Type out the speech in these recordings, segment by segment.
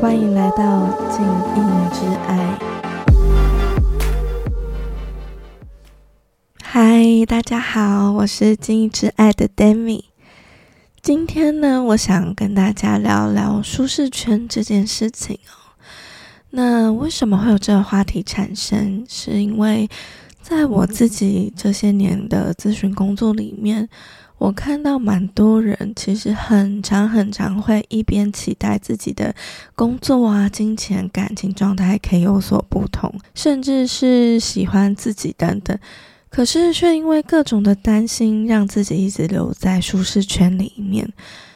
欢迎来到静音之爱。嗨，大家好，我是静音之爱的 Demi。今天呢，我想跟大家聊聊舒适圈这件事情哦。那为什么会有这个话题产生？是因为在我自己这些年的咨询工作里面。我看到蛮多人，其实很长很长会一边期待自己的工作啊、金钱、感情状态可以有所不同，甚至是喜欢自己等等，可是却因为各种的担心，让自己一直留在舒适圈里面。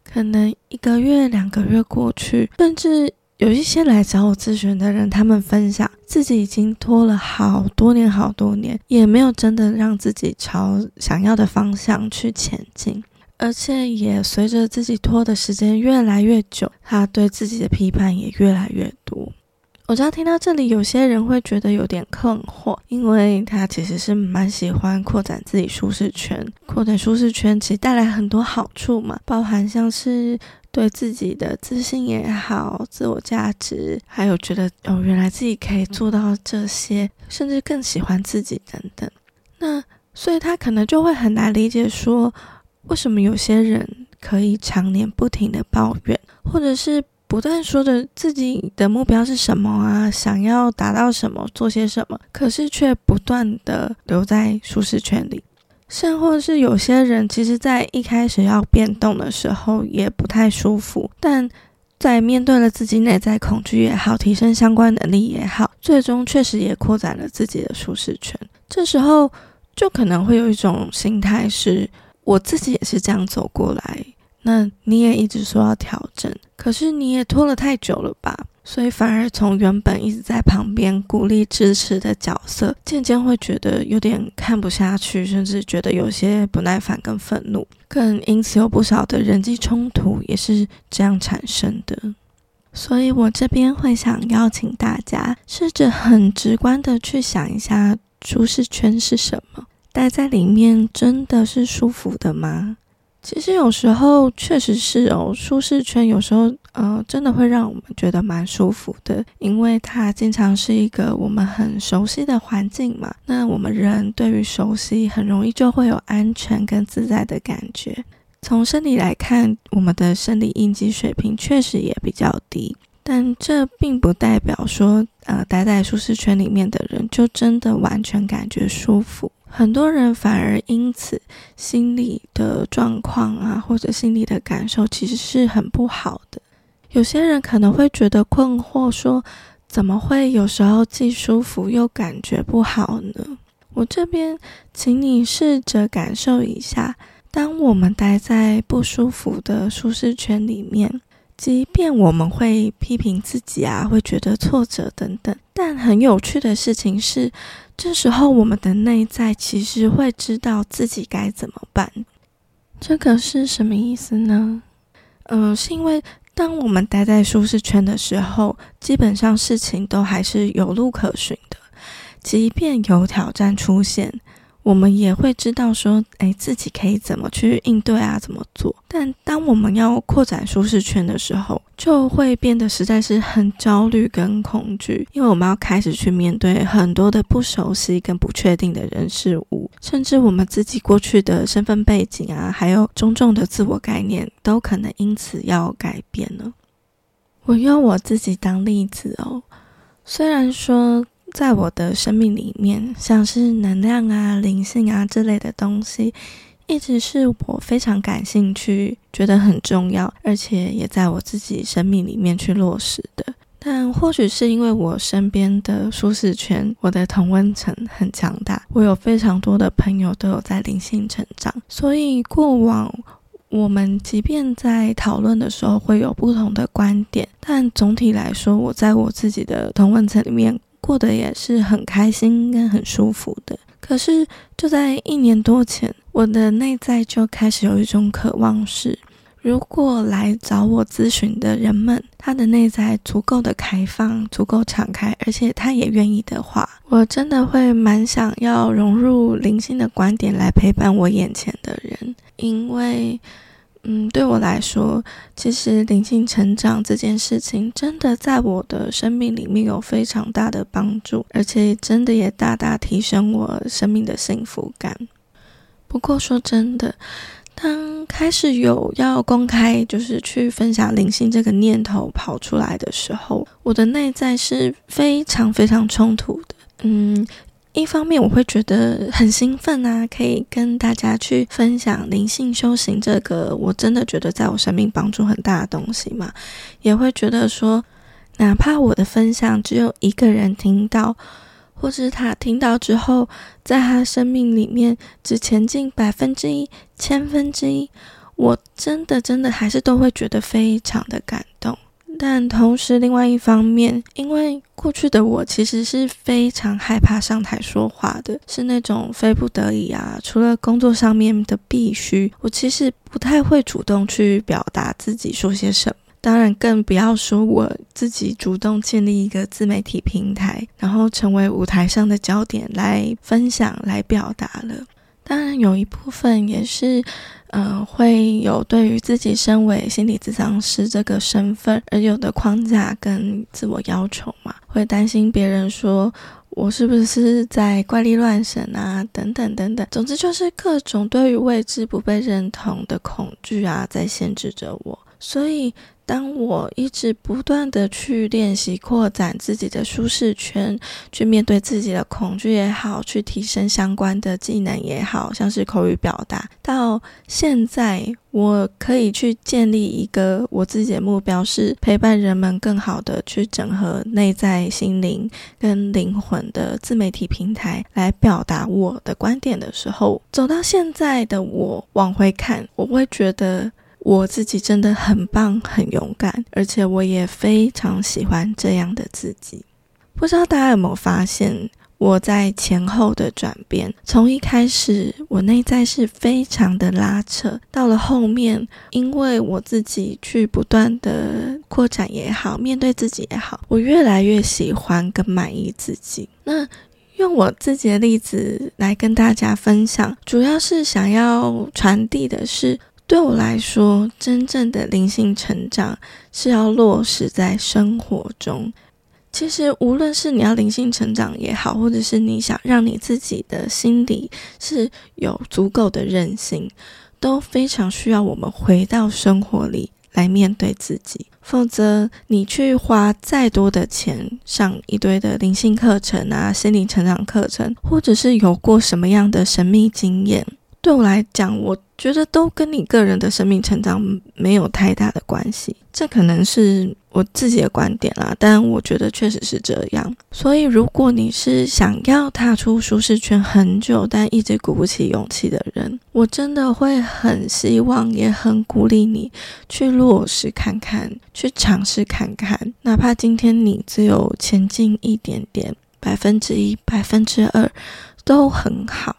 可能一个月、两个月过去，甚至。有一些来找我咨询的人，他们分享自己已经拖了好多年、好多年，也没有真的让自己朝想要的方向去前进，而且也随着自己拖的时间越来越久，他对自己的批判也越来越多。我知道听到这里，有些人会觉得有点困惑，因为他其实是蛮喜欢扩展自己舒适圈，扩展舒适圈其实带来很多好处嘛，包含像是对自己的自信也好，自我价值，还有觉得哦，原来自己可以做到这些，甚至更喜欢自己等等。那所以他可能就会很难理解说，为什么有些人可以常年不停的抱怨，或者是。不断说着自己的目标是什么啊，想要达到什么，做些什么，可是却不断的留在舒适圈里。甚或是有些人，其实在一开始要变动的时候也不太舒服，但在面对了自己内在恐惧也好，提升相关能力也好，最终确实也扩展了自己的舒适圈。这时候就可能会有一种心态是，我自己也是这样走过来。那你也一直说要调整，可是你也拖了太久了吧？所以反而从原本一直在旁边鼓励支持的角色，渐渐会觉得有点看不下去，甚至觉得有些不耐烦跟愤怒，更因此有不少的人际冲突也是这样产生的。所以我这边会想邀请大家，试着很直观的去想一下，舒适圈是什么？待在里面真的是舒服的吗？其实有时候确实是哦，舒适圈有时候呃，真的会让我们觉得蛮舒服的，因为它经常是一个我们很熟悉的环境嘛。那我们人对于熟悉，很容易就会有安全跟自在的感觉。从生理来看，我们的生理应激水平确实也比较低，但这并不代表说呃，待在舒适圈里面的人就真的完全感觉舒服。很多人反而因此心理的状况啊，或者心理的感受其实是很不好的。有些人可能会觉得困惑，说怎么会有时候既舒服又感觉不好呢？我这边请你试着感受一下，当我们待在不舒服的舒适圈里面。即便我们会批评自己啊，会觉得挫折等等，但很有趣的事情是，这时候我们的内在其实会知道自己该怎么办。这个是什么意思呢？嗯，是因为当我们待在舒适圈的时候，基本上事情都还是有路可循的，即便有挑战出现。我们也会知道说，哎，自己可以怎么去应对啊，怎么做？但当我们要扩展舒适圈的时候，就会变得实在是很焦虑跟恐惧，因为我们要开始去面对很多的不熟悉跟不确定的人事物，甚至我们自己过去的身份背景啊，还有种种的自我概念，都可能因此要改变了。我用我自己当例子哦，虽然说。在我的生命里面，像是能量啊、灵性啊之类的东西，一直是我非常感兴趣、觉得很重要，而且也在我自己生命里面去落实的。但或许是因为我身边的舒适圈，我的同温层很强大，我有非常多的朋友都有在灵性成长，所以过往我们即便在讨论的时候会有不同的观点，但总体来说，我在我自己的同温层里面。过得也是很开心跟很舒服的。可是就在一年多前，我的内在就开始有一种渴望，是如果来找我咨询的人们，他的内在足够的开放、足够敞开，而且他也愿意的话，我真的会蛮想要融入灵性的观点来陪伴我眼前的人，因为。嗯，对我来说，其实灵性成长这件事情，真的在我的生命里面有非常大的帮助，而且真的也大大提升我生命的幸福感。不过说真的，当开始有要公开，就是去分享灵性这个念头跑出来的时候，我的内在是非常非常冲突的。嗯。一方面我会觉得很兴奋啊，可以跟大家去分享灵性修行这个，我真的觉得在我生命帮助很大的东西嘛。也会觉得说，哪怕我的分享只有一个人听到，或是他听到之后，在他生命里面只前进百分之一、千分之一，我真的真的还是都会觉得非常的感。但同时，另外一方面，因为过去的我其实是非常害怕上台说话的，是那种非不得已啊，除了工作上面的必须，我其实不太会主动去表达自己说些什么。当然，更不要说我自己主动建立一个自媒体平台，然后成为舞台上的焦点来分享、来表达了。当然，有一部分也是，嗯，会有对于自己身为心理咨商师这个身份而有的框架跟自我要求嘛，会担心别人说我是不是在怪力乱神啊，等等等等。总之就是各种对于未知不被认同的恐惧啊，在限制着我，所以。当我一直不断的去练习扩展自己的舒适圈，去面对自己的恐惧也好，去提升相关的技能也好，像是口语表达，到现在我可以去建立一个我自己的目标，是陪伴人们更好的去整合内在心灵跟灵魂的自媒体平台，来表达我的观点的时候，走到现在的我往回看，我会觉得。我自己真的很棒，很勇敢，而且我也非常喜欢这样的自己。不知道大家有没有发现，我在前后的转变，从一开始我内在是非常的拉扯，到了后面，因为我自己去不断的扩展也好，面对自己也好，我越来越喜欢跟满意自己。那用我自己的例子来跟大家分享，主要是想要传递的是。对我来说，真正的灵性成长是要落实在生活中。其实，无论是你要灵性成长也好，或者是你想让你自己的心底是有足够的韧性，都非常需要我们回到生活里来面对自己。否则，你去花再多的钱上一堆的灵性课程啊、心灵成长课程，或者是有过什么样的神秘经验。对我来讲，我觉得都跟你个人的生命成长没有太大的关系。这可能是我自己的观点啦，但我觉得确实是这样。所以，如果你是想要踏出舒适圈很久，但一直鼓不起勇气的人，我真的会很希望，也很鼓励你去落实看看，去尝试看看。哪怕今天你只有前进一点点，百分之一、百分之二，都很好。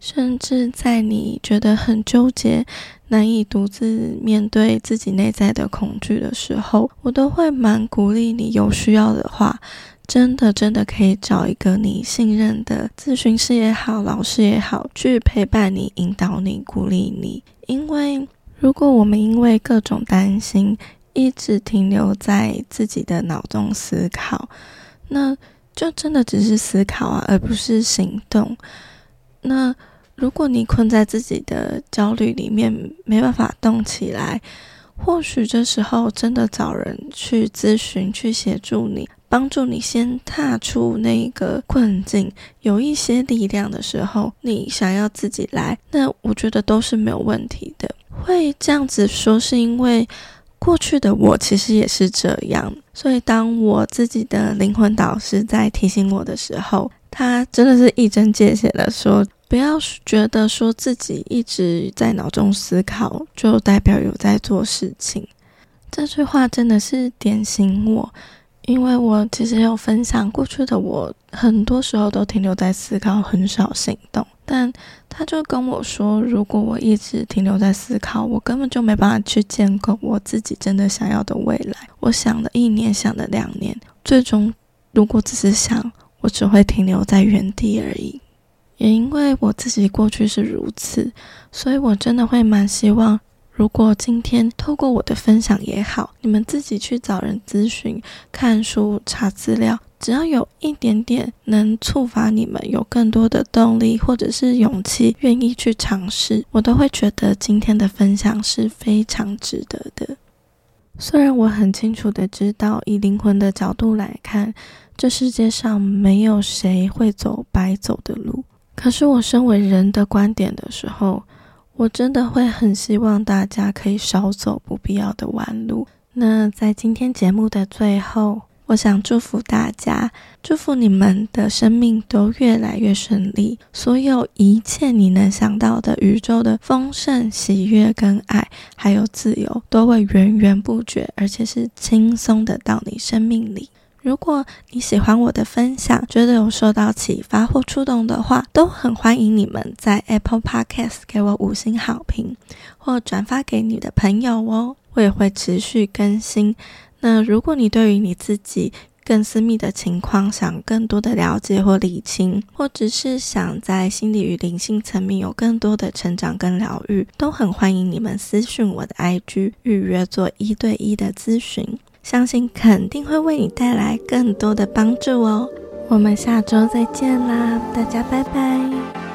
甚至在你觉得很纠结、难以独自面对自己内在的恐惧的时候，我都会蛮鼓励你。有需要的话，真的真的可以找一个你信任的咨询师也好、老师也好，去陪伴你、引导你、鼓励你。因为如果我们因为各种担心，一直停留在自己的脑中思考，那就真的只是思考啊，而不是行动。那如果你困在自己的焦虑里面，没办法动起来，或许这时候真的找人去咨询、去协助你，帮助你先踏出那个困境，有一些力量的时候，你想要自己来，那我觉得都是没有问题的。会这样子说，是因为过去的我其实也是这样，所以当我自己的灵魂导师在提醒我的时候。他真的是一针见血的说：“不要觉得说自己一直在脑中思考，就代表有在做事情。”这句话真的是点醒我，因为我其实有分享过去的我，很多时候都停留在思考，很少行动。但他就跟我说：“如果我一直停留在思考，我根本就没办法去建构我自己真的想要的未来。我想了一年，想了两年，最终如果只是想。”我只会停留在原地而已，也因为我自己过去是如此，所以我真的会蛮希望，如果今天透过我的分享也好，你们自己去找人咨询、看书、查资料，只要有一点点能触发你们有更多的动力或者是勇气，愿意去尝试，我都会觉得今天的分享是非常值得的。虽然我很清楚的知道，以灵魂的角度来看，这世界上没有谁会走白走的路。可是我身为人的观点的时候，我真的会很希望大家可以少走不必要的弯路。那在今天节目的最后，我想祝福大家，祝福你们的生命都越来越顺利，所有一切你能想到的宇宙的丰盛、喜悦跟爱，还有自由，都会源源不绝，而且是轻松的到你生命里。如果你喜欢我的分享，觉得有受到启发或触动的话，都很欢迎你们在 Apple Podcast 给我五星好评，或转发给你的朋友哦。我也会持续更新。那如果你对于你自己更私密的情况，想更多的了解或理清，或者是想在心理与灵性层面有更多的成长跟疗愈，都很欢迎你们私讯我的 IG 预约做一对一的咨询。相信肯定会为你带来更多的帮助哦。我们下周再见啦，大家拜拜。